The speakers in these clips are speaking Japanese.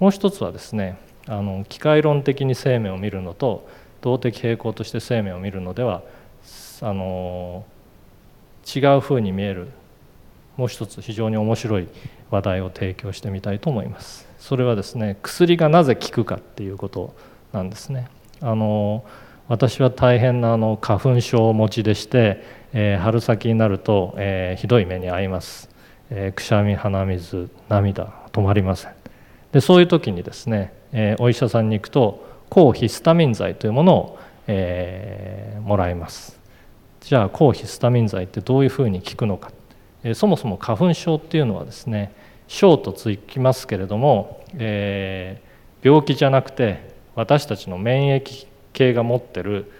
もう一つはですねあの機械論的に生命を見るのと動的平衡として生命を見るのではあの違うふうに見えるもう一つ非常に面白い話題を提供してみたいと思います。それはですね薬がなぜ効くかっていうことなんですね。あの私は大変なあの花粉症を持ちでして、えー、春先になると、えー、ひどい目に遭います、えー、くしゃみ鼻水涙止まりませんでそういう時にですね、えお医者さんに行くと抗ヒスタミン剤というものを、えもらいます。じゃあ抗ヒスタミン剤ってどういうふうに効くのか、えそもそも花粉症っていうのはですね症とつきますけれども、え病気じゃなくて私たちの免疫系が持ってる、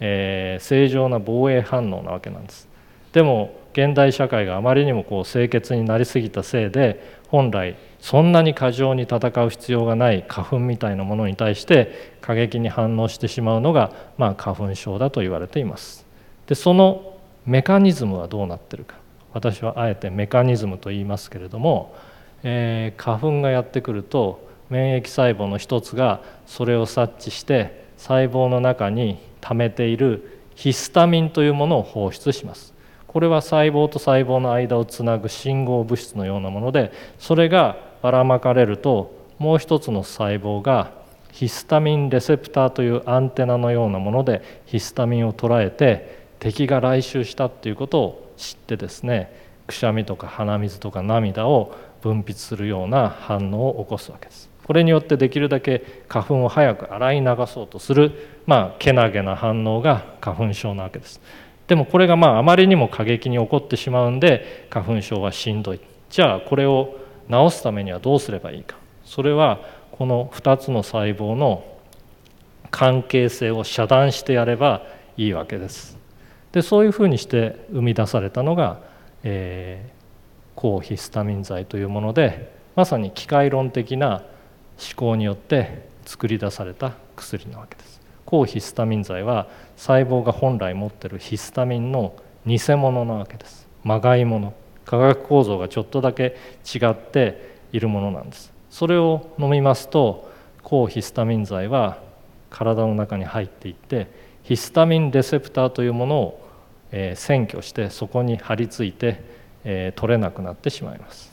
え正常な防衛反応なわけなんです。でも現代社会があまりにもこう清潔になりすぎたせいで本来そんなに過剰に戦う必要がない花粉みたいなものに対して過激に反応してしまうのが、まあ、花粉症だと言われています。でそのメカニズムはどうなってるか私はあえてメカニズムと言いますけれども、えー、花粉がやってくると免疫細胞の一つがそれを察知して細胞の中に溜めているヒスタミンというものを放出します。これは細胞と細胞の間をつなぐ信号物質のようなものでそれがばらまかれるともう一つの細胞がヒスタミンレセプターというアンテナのようなものでヒスタミンを捉えて敵が来襲したっていうことを知ってですねくしゃみとか鼻水とか涙を分泌するような反応を起こすわけです。これによってできるだけ花粉を早く洗い流そうとするまあけなげな反応が花粉症なわけです。でもこれがまああまりにも過激に起こってしまうんで花粉症はしんどいじゃあこれを治すためにはどうすればいいかそれはこの2つの細胞の関係性を遮断してやればいいわけです。でそういうふうにして生み出されたのが、えー、抗ヒスタミン剤というものでまさに機械論的な思考によって作り出された薬なわけです。抗ヒスタミン剤は細胞が本来持ってるヒスタミンの偽物なわけです。まがいもの化学構造がちょっとだけ違っているものなんです。それを飲みますと抗ヒスタミン剤は体の中に入っていってヒスタミンレセプターというものを、え占拠してそこに張り付いて、え取れなくなってしまいます。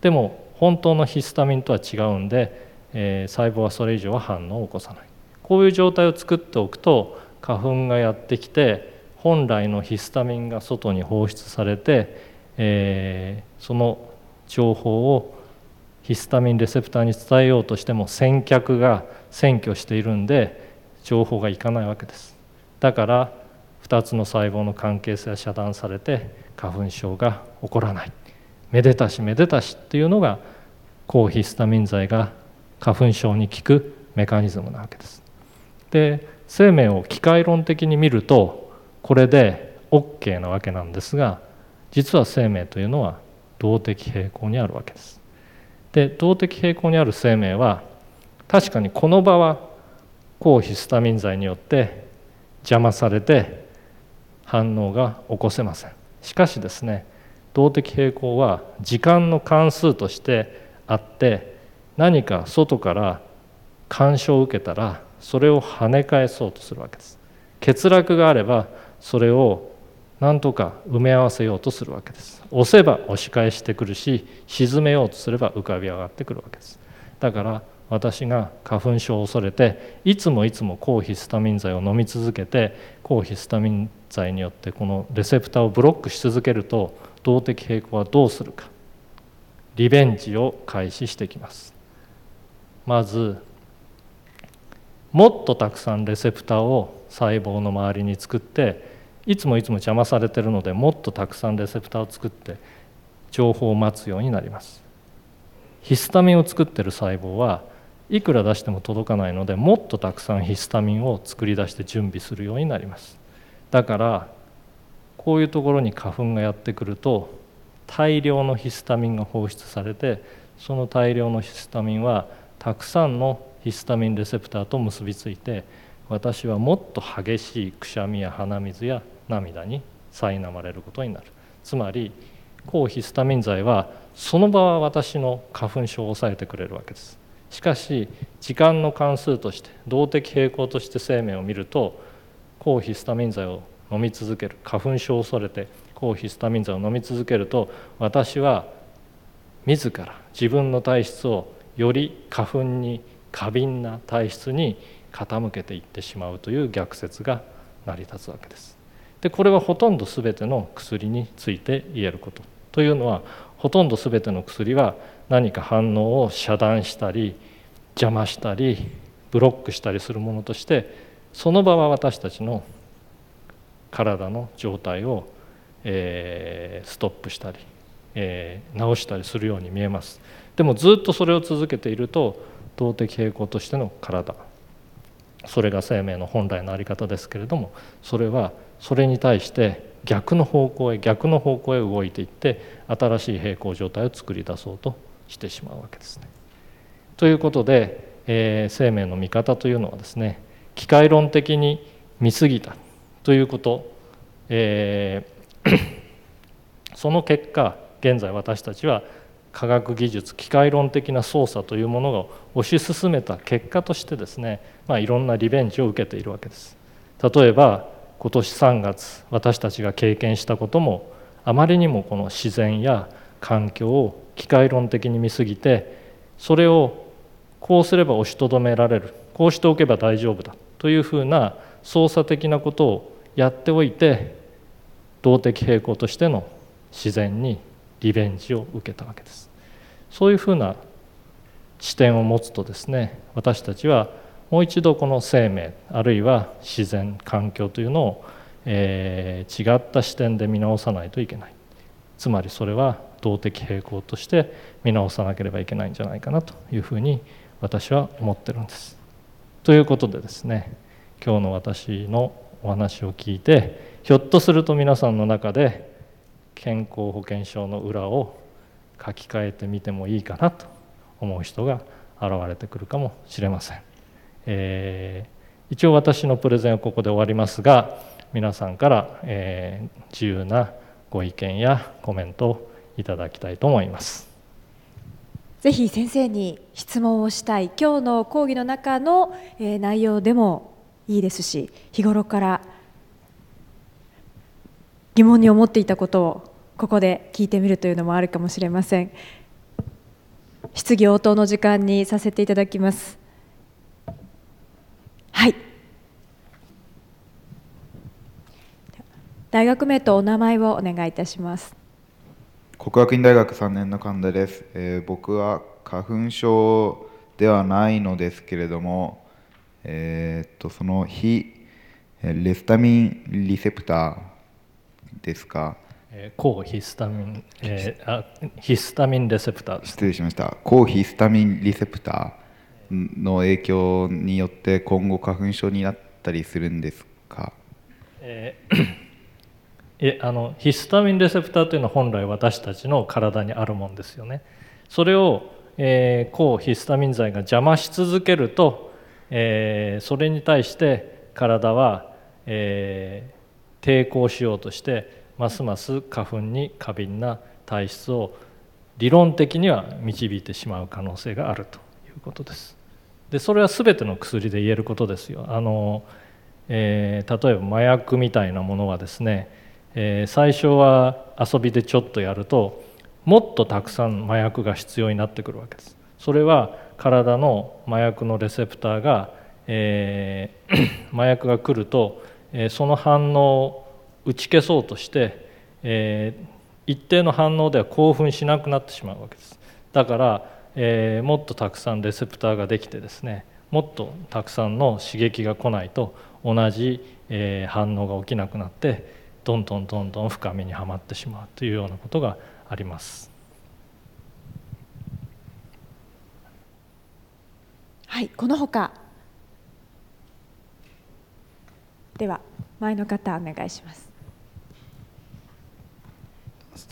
でも本当のヒスタミンとは違うんで、え細胞はそれ以上は反応を起こさない。こういう状態を作っておくと花粉がやってきて本来のヒスタミンが外に放出されて、えー、その情報をヒスタミンレセプターに伝えようとしても先客が占拠しているんで情報がいかないわけです。だから2つの細胞の関係性は遮断されて花粉症が起こらない。めでたしめでたしっていうのが抗ヒスタミン剤が花粉症に効くメカニズムなわけです。で生命を機械論的に見るとこれで OK なわけなんですが実は生命というのは動的平衡にあるわけです。で動的平衡にある生命は確かにこの場は抗ヒスタミン剤によって邪魔されて反応が起こせません。しかしですね動的平衡は時間の関数としてあって何か外から干渉を受けたらそれを跳ね返そうとするわけです。欠落があればそれを何とか埋め合わせようとするわけです。押せば押し返してくるし沈めようとすれば浮かび上がってくるわけです。だから私が花粉症を恐れていつもいつも抗ヒスタミン剤を飲み続けて抗ヒスタミン剤によってこのレセプターをブロックし続けると動的平衡はどうするか。リベンジを開始してきます。まずもっとたくさんレセプターを細胞の周りに作っていつもいつも邪魔されてるのでもっとたくさんレセプターを作って情報を待つようになります。ヒスタミンを作ってる細胞はいくら出しても届かないのでもっとたくさんヒスタミンを作り出して準備するようになります。だからこういうところに花粉がやってくると大量のヒスタミンが放出されてその大量のヒスタミンはたくさんのヒスタミンレセプターと結びついて私はもっと激しいくしゃみや鼻水や涙に苛まれることになる。つまり抗ヒスタミン剤はその場は私の花粉症を抑えてくれるわけです。しかし時間の関数として動的平衡として生命を見ると抗ヒスタミン剤を飲み続ける花粉症を恐れて抗ヒスタミン剤を飲み続けると私は自ら自分の体質をより花粉に過敏な体質に傾けていってしまうという逆説が成り立つわけです。でこれはほとんど全ての薬について言えること。というのはほとんど全ての薬は何か反応を遮断したり邪魔したりブロックしたりするものとしてその場は私たちの体の状態を、えー、ストップしたり、えー、直したりするように見えますでもずっとそれを続けていると動的平衡としての体。それが生命の本来の在り方ですけれどもそれはそれに対して逆の方向へ逆の方向へ動いていって新しい平衡状態を作り出そうとしてしまうわけですね。ということで、えー、生命の見方というのはですね機械論的に見過ぎた。ということ、えー、その結果現在私たちは科学技術機械論的な操作というものを推し進めた結果としてですね、まあ、いろんなリベンジを受けているわけです。例えば今年3月私たちが経験したこともあまりにもこの自然や環境を機械論的に見すぎてそれをこうすれば押しとどめられるこうしておけば大丈夫だというふうな操作的なことをやっておいて動的平衡としての自然にリベンジを受けたわけですそういうふうな視点を持つとですね私たちはもう一度この生命あるいは自然環境というのを、えー、違った視点で見直さないといけないつまりそれは動的平衡として見直さなければいけないんじゃないかなというふうに私は思ってるんです。ということでですね今日の私のお話を聞いてひょっとすると皆さんの中で健康保険証の裏を書き換えてみてもいいかなと思う人が現れてくるかもしれません。えー、一応私のプレゼンはここで終わりますが皆さんから、えー、自由なご意見やコメントをいただきたいと思います。ぜひ先生に質問をしたい今日の講義の中の、え、内容でもいいですし日頃から疑問に思っていたことをここで聞いてみるというのもあるかもしれません。質疑応答の時間にさせていただきます。はい。大学名とお名前をお願いいたします。国学院大学3年の神田です、えー、僕は花粉症ではないのですけれども、えー、っとその非レスタミンリセプターですか？抗ヒスタミン、えー、あヒスタミンレセプター。失礼しました。抗ヒスタミンリセプターの影響によって今後花粉症になったりするんですか、えー、えあのヒスタミンレセプターというのは本来私たちの体にあるもんですよね。それを、えー、抗ヒスタミン剤が邪魔し続けると、えー、それに対して体は、えー、抵抗しようとしてますます花粉に過敏な体質を理論的には導いてしまう可能性があるということです。でそれは全ての薬で言えることですよ。あのえー、例えば麻薬みたいなものはですね、えー、最初は遊びでちょっとやるともっとたくさん麻薬が必要になってくるわけです。それは体の麻薬のレセプターが、えー、麻薬が来ると、えー、その反応打ち消そうとして、えー、一定の反応では興奮しなくなってしまうわけです。だから、えー、もっとたくさんレセプターができてですねもっとたくさんの刺激が来ないと同じ、えー、反応が起きなくなってどんどんどんどん深みにはまってしまうというようなことがあります。はいこのほかでは前の方お願いします。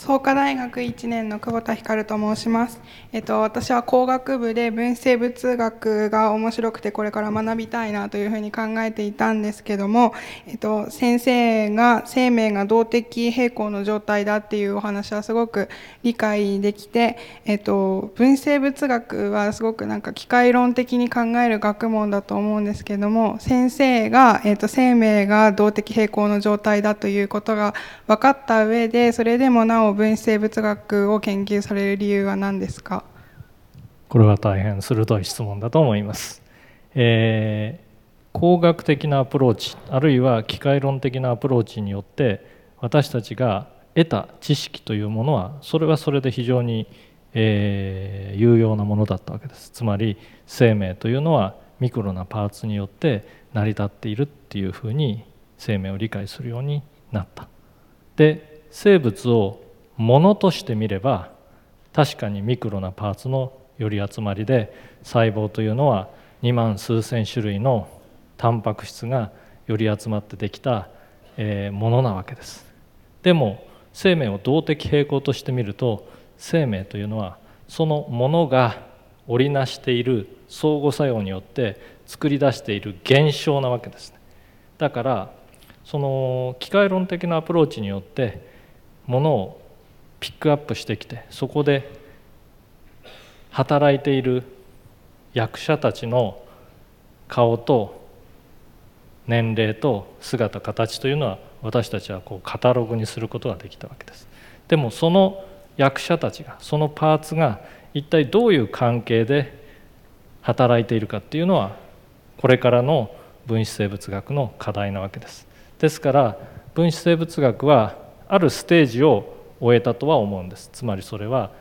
創価大学1年の久保田光と申します。えっと、私は工学部で分生物学が面白くてこれから学びたいなというふうに考えていたんですけども、えっと、先生が生命が動的平衡の状態だっていうお話はすごく理解できて、えっと、分生物学はすごくなんか機械論的に考える学問だと思うんですけども先生が、えっと、生命が動的平衡の状態だということが分かった上でそれでもなお分子生物学を研究される理由は何ですか？これは大変鋭い質問だと思います。えー、工学的なアプローチあるいは機械論的なアプローチによって私たちが得た知識というものはそれはそれで非常に、えー、有用なものだったわけです。つまり生命というのはミクロなパーツによって成り立っているっていうふうに生命を理解するようになった。で生物をものとして見れば確かにミクロなパーツの寄り集まりで細胞というのは2万数千種類のタンパク質が寄り集まってできた、えものなわけです。でも生命を動的平衡として見ると生命というのはそのものが織りなしている相互作用によって作り出している現象なわけです。ねだからその機械論的なアプローチによってものをピックアップしてきてそこで働いている役者たちの顔と年齢と姿形というのは私たちはこうカタログにすることができたわけです。でもその役者たちがそのパーツが一体どういう関係で働いているかっていうのはこれからの分子生物学の課題なわけです。ですから分子生物学はあるステージを終えたとは思うんです。つまりそれは、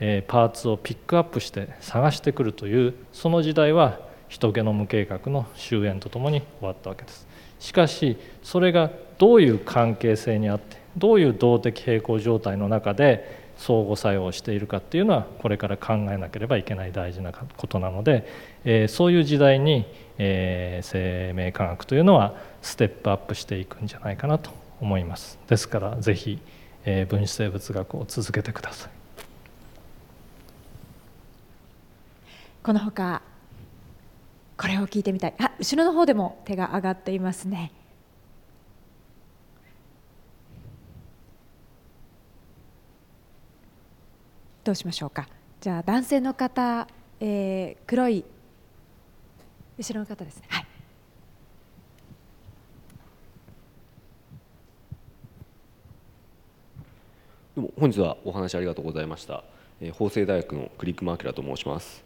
えパーツをピックアップして探してくるというその時代は人ゲノム計画の終焉とともに終わったわけです。しかしそれがどういう関係性にあってどういう動的平衡状態の中で相互作用をしているかっていうのはこれから考えなければいけない大事なことなので、えそういう時代に、え生命科学というのはステップアップしていくんじゃないかなと思います。ですから是非え分子生物学を続けてください。このほかこれを聞いてみたい。あ後ろの方でも手が上がっていますね。どうしましょうか。じゃあ男性の方、えー、黒い後ろの方ですね。はい。どうも本日はお話ありがとうございました、えー、法政大学のクリックマーケラと申します。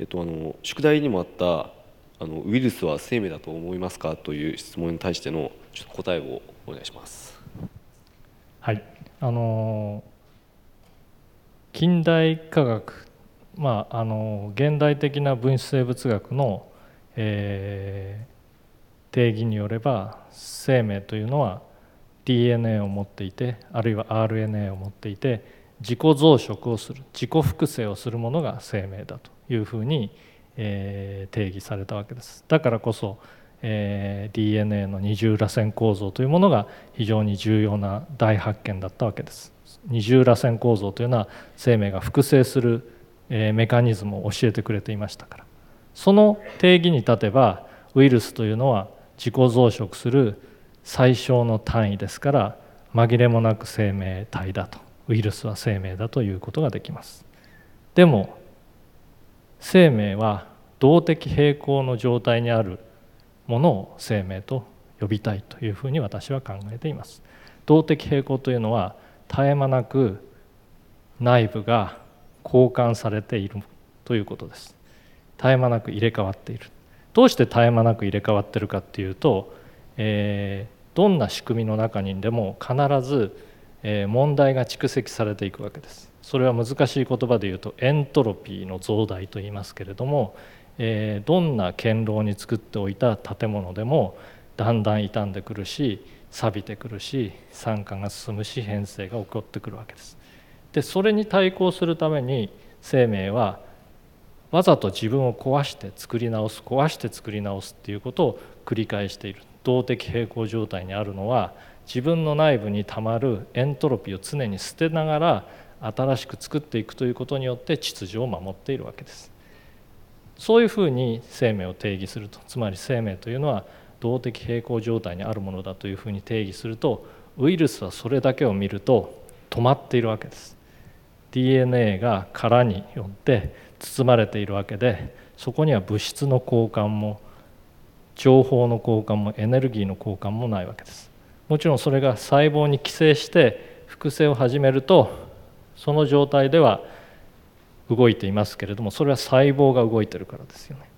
えっとあの宿題にもあったあのウイルスは生命だと思いますかという質問に対してのちょっと答えをお願いします。はい。あの近代科学まああの現代的な分子生物学の、えー、定義によれば生命というのは DNA を持っていてあるいは RNA を持っていて自己増殖をする自己複製をするものが生命だというふうに、えー、定義されたわけです。だからこそ、えー、DNA の二重らせん構造というものが非常に重要な大発見だったわけです。二重らせん構造というのは生命が複製する、えー、メカニズムを教えてくれていましたから。その定義に立てばウイルスというのは自己増殖する最小の単位ですから紛れもなく生命体だとウイルスは生命だということができます。でも生命は動的平衡の状態にあるものを生命と呼びたいというふうに私は考えています。動的平衡というのは絶え間なく内部が交換されているということです。絶え間なく入れ替わっている。どうして絶え間なく入れ替わってるかっていうと、えー、どんな仕組みの中にでも必ず問題が蓄積されていくわけです。それは難しい言葉で言うとエントロピーの増大と言いますけれどもどんな堅牢に作っておいた建物でもだんだん傷んでくるし錆びてくるし酸化が進むし変性が起こってくるわけです。でそれに対抗するために生命はわざと自分を壊して作り直す壊して作り直すっていうことを繰り返している。動的平衡状態にあるのは自分の内部にたまるエントロピーを常に捨てながら新しく作っていくということによって秩序を守っているわけです。そういうふうに生命を定義するとつまり生命というのは動的平衡状態にあるものだというふうに定義するとウイルスはそれだけを見ると止まっているわけです DNA が殻によって包まれているわけでそこには物質の交換も情報の交換もエネルギーの交換もないわけです。もちろんそれが細胞に寄生して複製を始めるとその状態では動いていますけれどもそれは細胞が動いてるからですよね。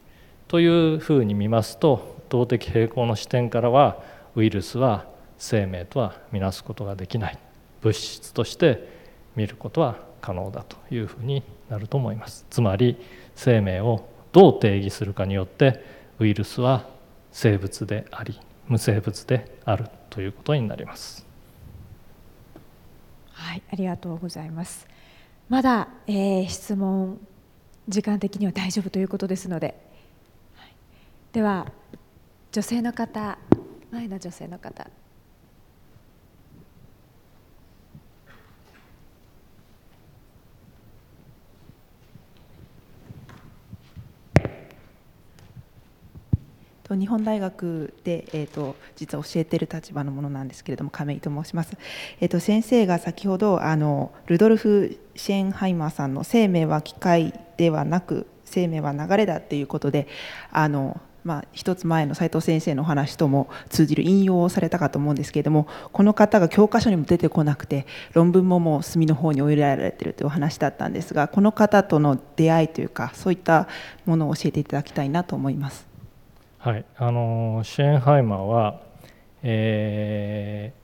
というふうに見ますと動的平衡の視点からはウイルスは生命とは見なすことができない。物質として見ることは可能だというふうになると思います。つまり生命をどう定義するかによってウイルスは生物であり無生物であるということになります。はいありがとうございます。まだ、えー、質問時間的には大丈夫ということですので、はい、では女性の方前の女性の方。日本大学で、えーと、実は教えている立場のものなんですけれども亀井と申します、えーと、先生が先ほどあのルドルフ・シェーンハイマーさんの「生命は機械ではなく生命は流れだ」っていうことであのまあ、一つ前の斉藤先生のお話とも通じる引用をされたかと思うんですけれどもこの方が教科書にも出てこなくて論文ももう隅の方に追いられているというお話だったんですがこの方との出会いというかそういったものを教えていただきたいなと思います。はい、あのシェーンハイマーは、え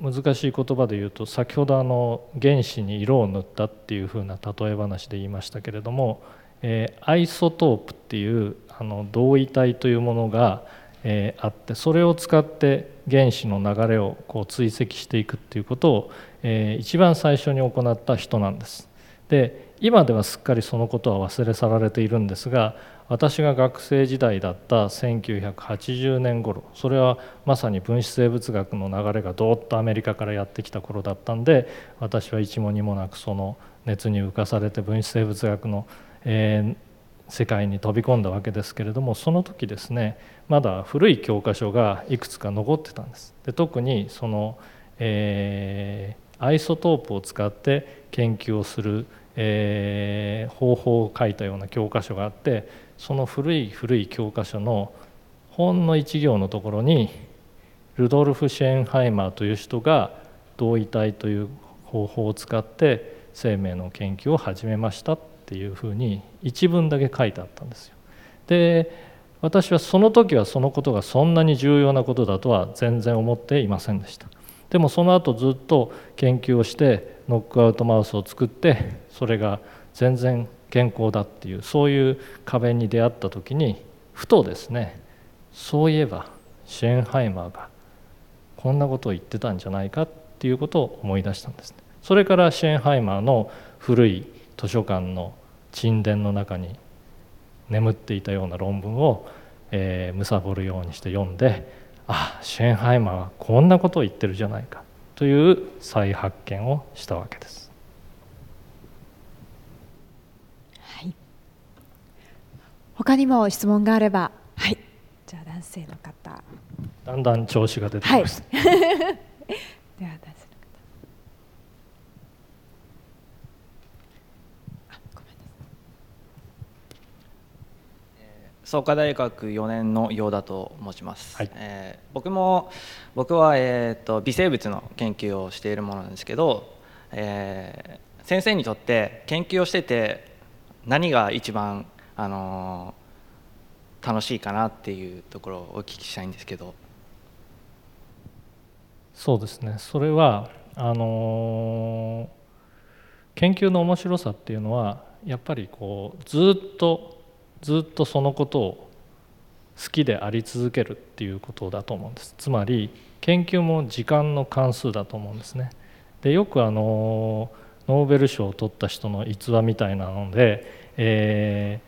ー、難しい言葉で言うと先ほどあの原子に色を塗ったっていうふうな例え話で言いましたけれども、えー、アイソトープっていうあの同位体というものが、えー、あってそれを使って原子の流れをこう追跡していくっていうことを、えー、一番最初に行った人なんです。で今ではすっかりそのことは忘れ去られているんですが私が学生時代だった1980年頃それはまさに分子生物学の流れがどーっとアメリカからやってきた頃だったんで私は一も二もなくその熱に浮かされて分子生物学の、えー、世界に飛び込んだわけですけれどもその時ですねまだ古い教科書がいくつか残ってたんです。で特にその、えー、アイソトープを使って研究をする、えー、方法を書いたような教科書があってその古い古い教科書のほんの一行のところにルドルフ・シェーンハイマーという人が同位体という方法を使って生命の研究を始めましたっていうふうに一文だけ書いてあったんですよ。で私はその時はそのことがそんなに重要なことだとは全然思っていませんでした。でもその後ずっと研究をしてノックアウトマウスを作ってそれが全然健康だっていうそういう壁に出会った時にふとですねそういえばシェーンハイマーがこんなことを言ってたんじゃないかっていうことを思い出したんですね。それからシェーンハイマーの古い図書館の沈殿の中に眠っていたような論文を、えー、貪るようにして読んであシェーンハイマーはこんなことを言ってるじゃないかという再発見をしたわけです。他にも質問があれば。はい。じゃあ男性の方。だんだん調子が出てきます、はい、では男性の方。創価大学4年の陽田と申します、はい、えー、僕も僕は、えーと、微生物の研究をしているものなんですけど、えー、先生にとって研究をしてて何が一番あの楽しいかなっていうところをお聞きしたいんですけど。そうですね。それはあの研究の面白さっていうのはやっぱりこうずっとずっとそのことを好きであり続けるっていうことだと思うんです。つまり研究も時間の関数だと思うんですね。でよくあのノーベル賞を取った人の逸話みたいなので、え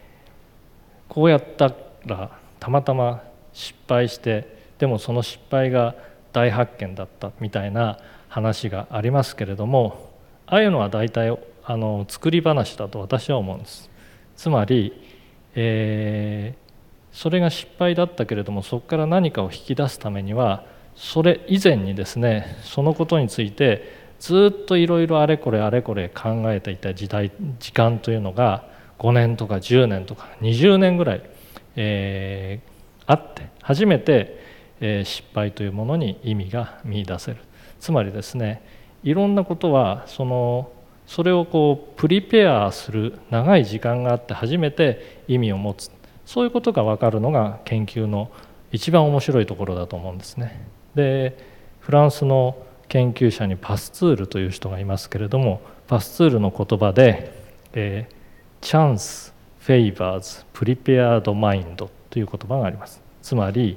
こうやったらたまたま失敗してでもその失敗が大発見だったみたいな話がありますけれどもああいうのは大体あの作り話だと私は思うんです。つまり、えー、それが失敗だったけれどもそこから何かを引き出すためにはそれ以前にですねそのことについてずっといろいろあれこれあれこれ考えていた時代時間というのが5年とか10年とか20年ぐらい、えー、あって初めて、えー、失敗というものに意味が見いだせるつまりですねいろんなことはそのそれをこうプリペアする長い時間があって初めて意味を持つそういうことが分かるのが研究の一番面白いところだと思うんですね。でフランスの研究者にパスツールという人がいますけれどもパスツールの言葉で、えー、チャンスフェイバーズプリペアードマインドという言葉があります。つまり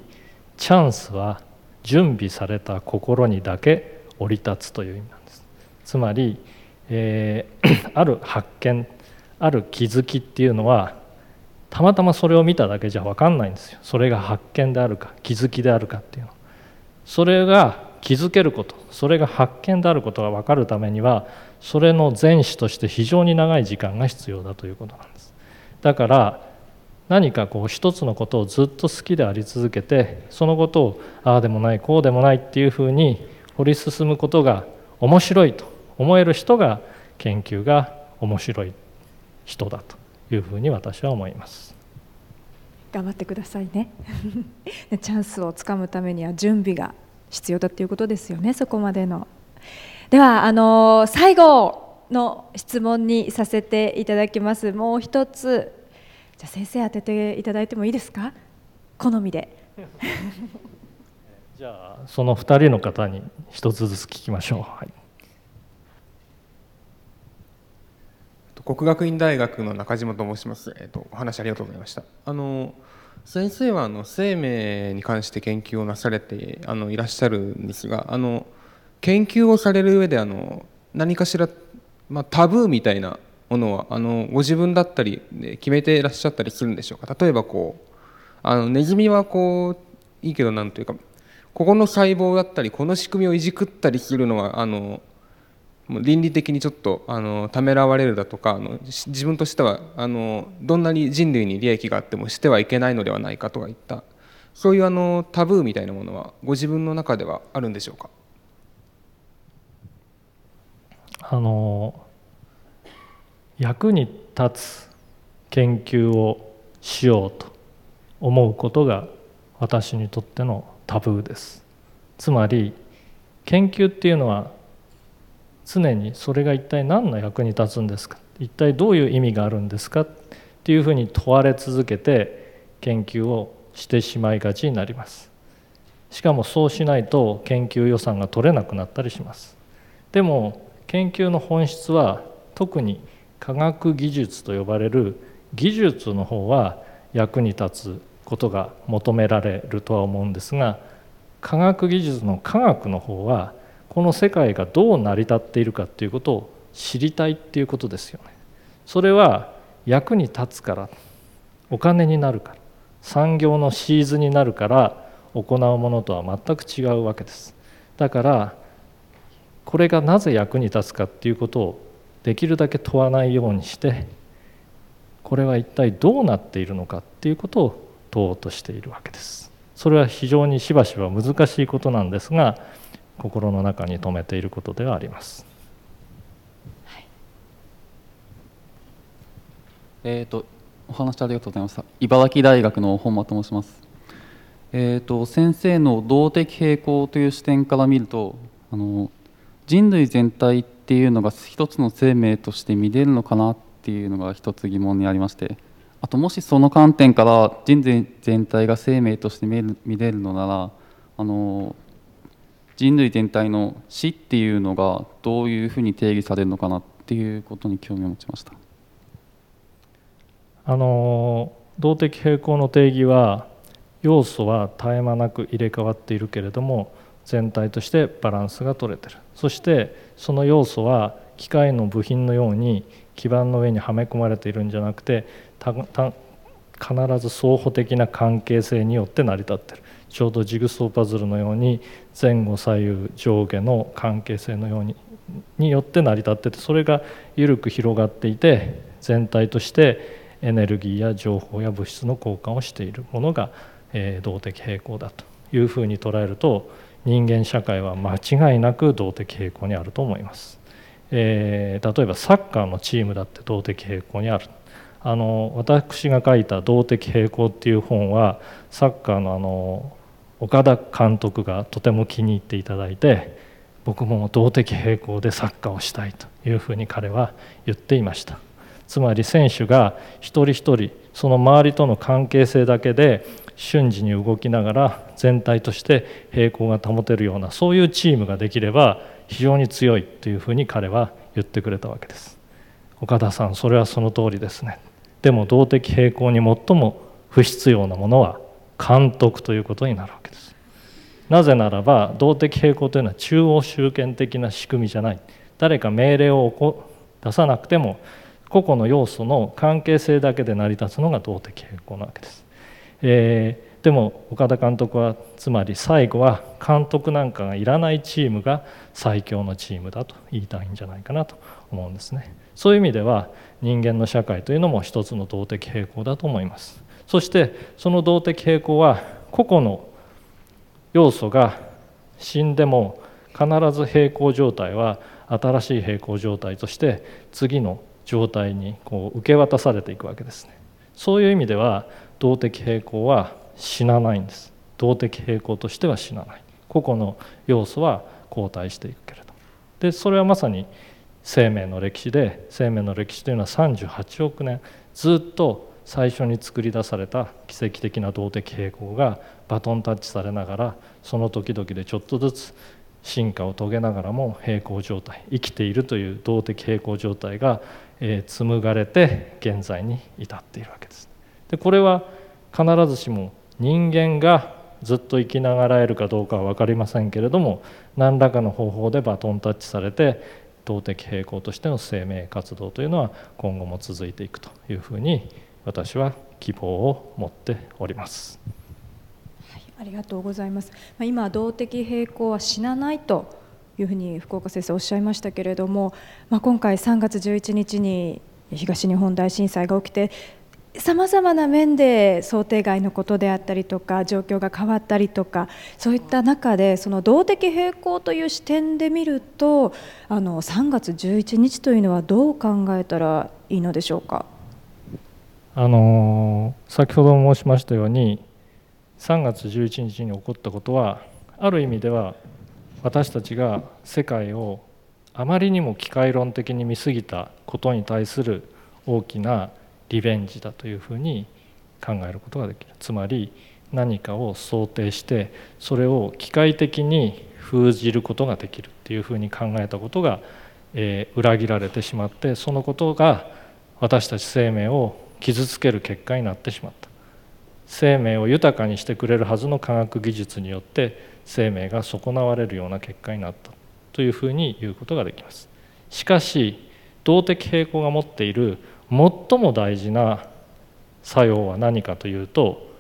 チャンスは準備された心にだけ降り立つという意味なんです。つまり、えー、ある発見ある気づきっていうのはたまたまそれを見ただけじゃ分かんないんですよ。それが発見であるか気づきであるかっていうの。それが気づけることそれが発見であることが分かるためにはそれの前史として非常に長い時間が必要だということなんです。だから何かこう一つのことをずっと好きであり続けてそのことをああでもないこうでもないっていうふうに掘り進むことが面白いと思える人が研究が面白い人だというふうに私は思います。頑張ってくださいね。チャンスをつかむためには準備が必要だということですよねそこまでの。ではあの最後の質問にさせていただきます。もう一つ。じゃ先生当てていただいてもいいですか？好みで。じゃあその2人の方に一つずつ聞きましょう、はい、国学院大学の中島と申します、えっと、お話ありがとうございました。あの先生はあの生命に関して研究をなされてあのいらっしゃるんですがあの研究をされる上であの何かしら、まあ、タブーみたいなものはあのご自分だったりで決めていらっしゃったりするんでしょうか？例えばこうあのネズミはこういいけどなんというかここの細胞だったりこの仕組みをいじくったりするのはあのもう倫理的にちょっとあのためらわれるだとかあの自分としてはあのどんなに人類に利益があってもしてはいけないのではないかとかいった。そういうあのタブーみたいなものはご自分の中ではあるんでしょうか？あの役に立つ研究をしようと思うことが私にとってのタブーです。つまり研究っていうのは常にそれが一体何の役に立つんですか？一体どういう意味があるんですか？っていうふうに問われ続けて研究をしてしまいがちになります。しかもそうしないと研究予算が取れなくなったりします。でも研究の本質は特に科学技術と呼ばれる技術の方は役に立つことが求められるとは思うんですが科学技術の科学の方はこの世界がどう成り立っているかっていうことを知りたいっていうことですよね。それは役に立つからお金になるから産業のシーズになるから行うものとは全く違うわけです。だからこれがなぜ役に立つかっていうことをできるだけ問わないようにしてこれは一体どうなっているのかっていうことを問おうとしているわけです。それは非常にしばしば難しいことなんですが心の中に留めていることではあります。はい、えっ、ー、とお話ありがとうございました。茨城大学の本間と申します。えっ、ー、と先生の動的平衡という視点から見ると、あの人類全体っていうのが一つの生命として見れるのかなっていうのが一つ疑問にありまして。あともしその観点から人類全体が生命として見れるのならあの人類全体の死っていうのがどういうふうに定義されるのかなっていうことに興味を持ちました。あの動的平衡の定義は要素は絶え間なく入れ替わっているけれども全体としてバランスが取れてる。そしてその要素は機械の部品のように基板の上にはめ込まれているんじゃなくて必ず相補的な関係性によって成り立ってる。ちょうどジグソーパズルのように前後左右上下の関係性のようにによって成り立っててそれが緩く広がっていて全体としてエネルギーや情報や物質の交換をしているものが、え動的平衡だというふうに捉えると人間社会は間違いなく動的平衡にあると思います。えー、例えばサッカーのチームだって動的平衡にあるあの私が書いた「動的平衡」っていう本はサッカーのあの岡田監督がとても気に入っていただいて僕も動的平衡でサッカーをしたいというふうに彼は言っていました。つまり選手が一人一人その周りとの関係性だけで瞬時に動きながら全体として平衡が保てるようなそういうチームができれば非常に強いというふうに彼は言ってくれたわけです。岡田さんそれはその通りですね。でも動的平衡に最も不必要なものは監督ということになるわけです。なぜならば動的平衡というのは中央集権的な仕組みじゃない。誰か命令を出さなくても個々の要素の関係性だけで成り立つのが動的平衡なわけです、えー、でも岡田監督はつまり最後は監督なんかがいらないチームが最強のチームだと言いたいんじゃないかなと思うんですね。そういう意味では人間の社会というのも一つの動的平衡だと思います。そしてその動的平衡は個々の要素が死んでも必ず平衡状態は新しい平衡状態として次の状態にこう受け渡されていくわけですね。そういう意味では動的平衡は死なないんです。動的平衡としては死なない。個々の要素は後退していくけれどでそれはまさに生命の歴史で生命の歴史というのは38億年ずっと最初に作り出された奇跡的な動的平衡がバトンタッチされながらその時々でちょっとずつ進化を遂げながらも平衡状態生きているという動的平衡状態が、えー、紡がれて現在に至っているわけです。でこれは必ずしも人間がずっと生きながらえるかどうかは分かりませんけれども何らかの方法でバトンタッチされて動的平衡としての生命活動というのは今後も続いていくというふうに私は希望を持っております。ありがとうございます。ま今動的平衡は死なないというふうに福岡先生おっしゃいましたけれども、まあ、今回3月11日に東日本大震災が起きてさまざまな面で想定外のことであったりとか状況が変わったりとかそういった中でその動的平衡という視点で見るとあの3月11日というのはどう考えたらいいのでしょうか？あの先ほど申しましたように3月11日に起こったことはある意味では私たちが世界をあまりにも機械論的に見過ぎたことに対する大きなリベンジだというふうに考えることができる。つまり何かを想定してそれを機械的に封じることができるっていうふうに考えたことが、えー、裏切られてしまってそのことが私たち生命を傷つける結果になってしまった。生命を豊かにしてくれるはずの科学技術によって生命が損なわれるような結果になった。というふうに言うことができます。しかし動的平衡が持っている最も大事な作用は何かというと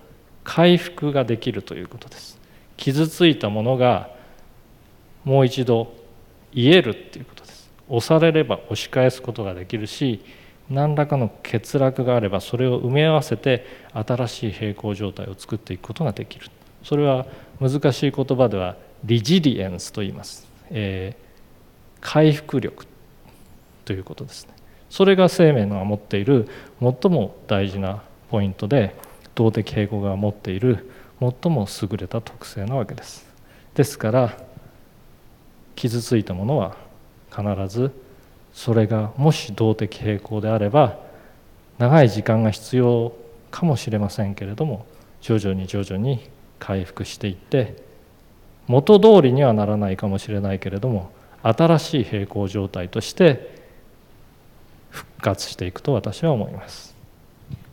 回復ができるということです。傷ついたものがもう一度癒えるっていうことです。押されれば押し返すことができるし何らかの欠落があればそれを埋め合わせて新しい平行状態を作っていくことができる。それは難しい言葉ではリジリエンスと言います、えー、回復力ということですね。それが生命のが持っている最も大事なポイントで動的平衡が持っている最も優れた特性なわけです。ですから傷ついたものは必ずそれがもし動的平衡であれば長い時間が必要かもしれませんけれども徐々に徐々に回復していって元通りにはならないかもしれないけれども新しい平衡状態として復活していくと私は思います。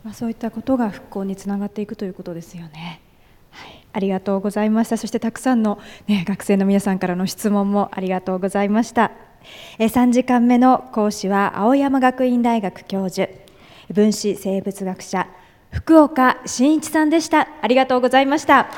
まあ、そういったことが復興につながっていくということですよね。はい、ありがとうございました。そしてたくさんの、ね、学生の皆さんからの質問もありがとうございました。え3時間目の講師は青山学院大学教授、分子生物学者福岡伸一さんでした。ありがとうございました。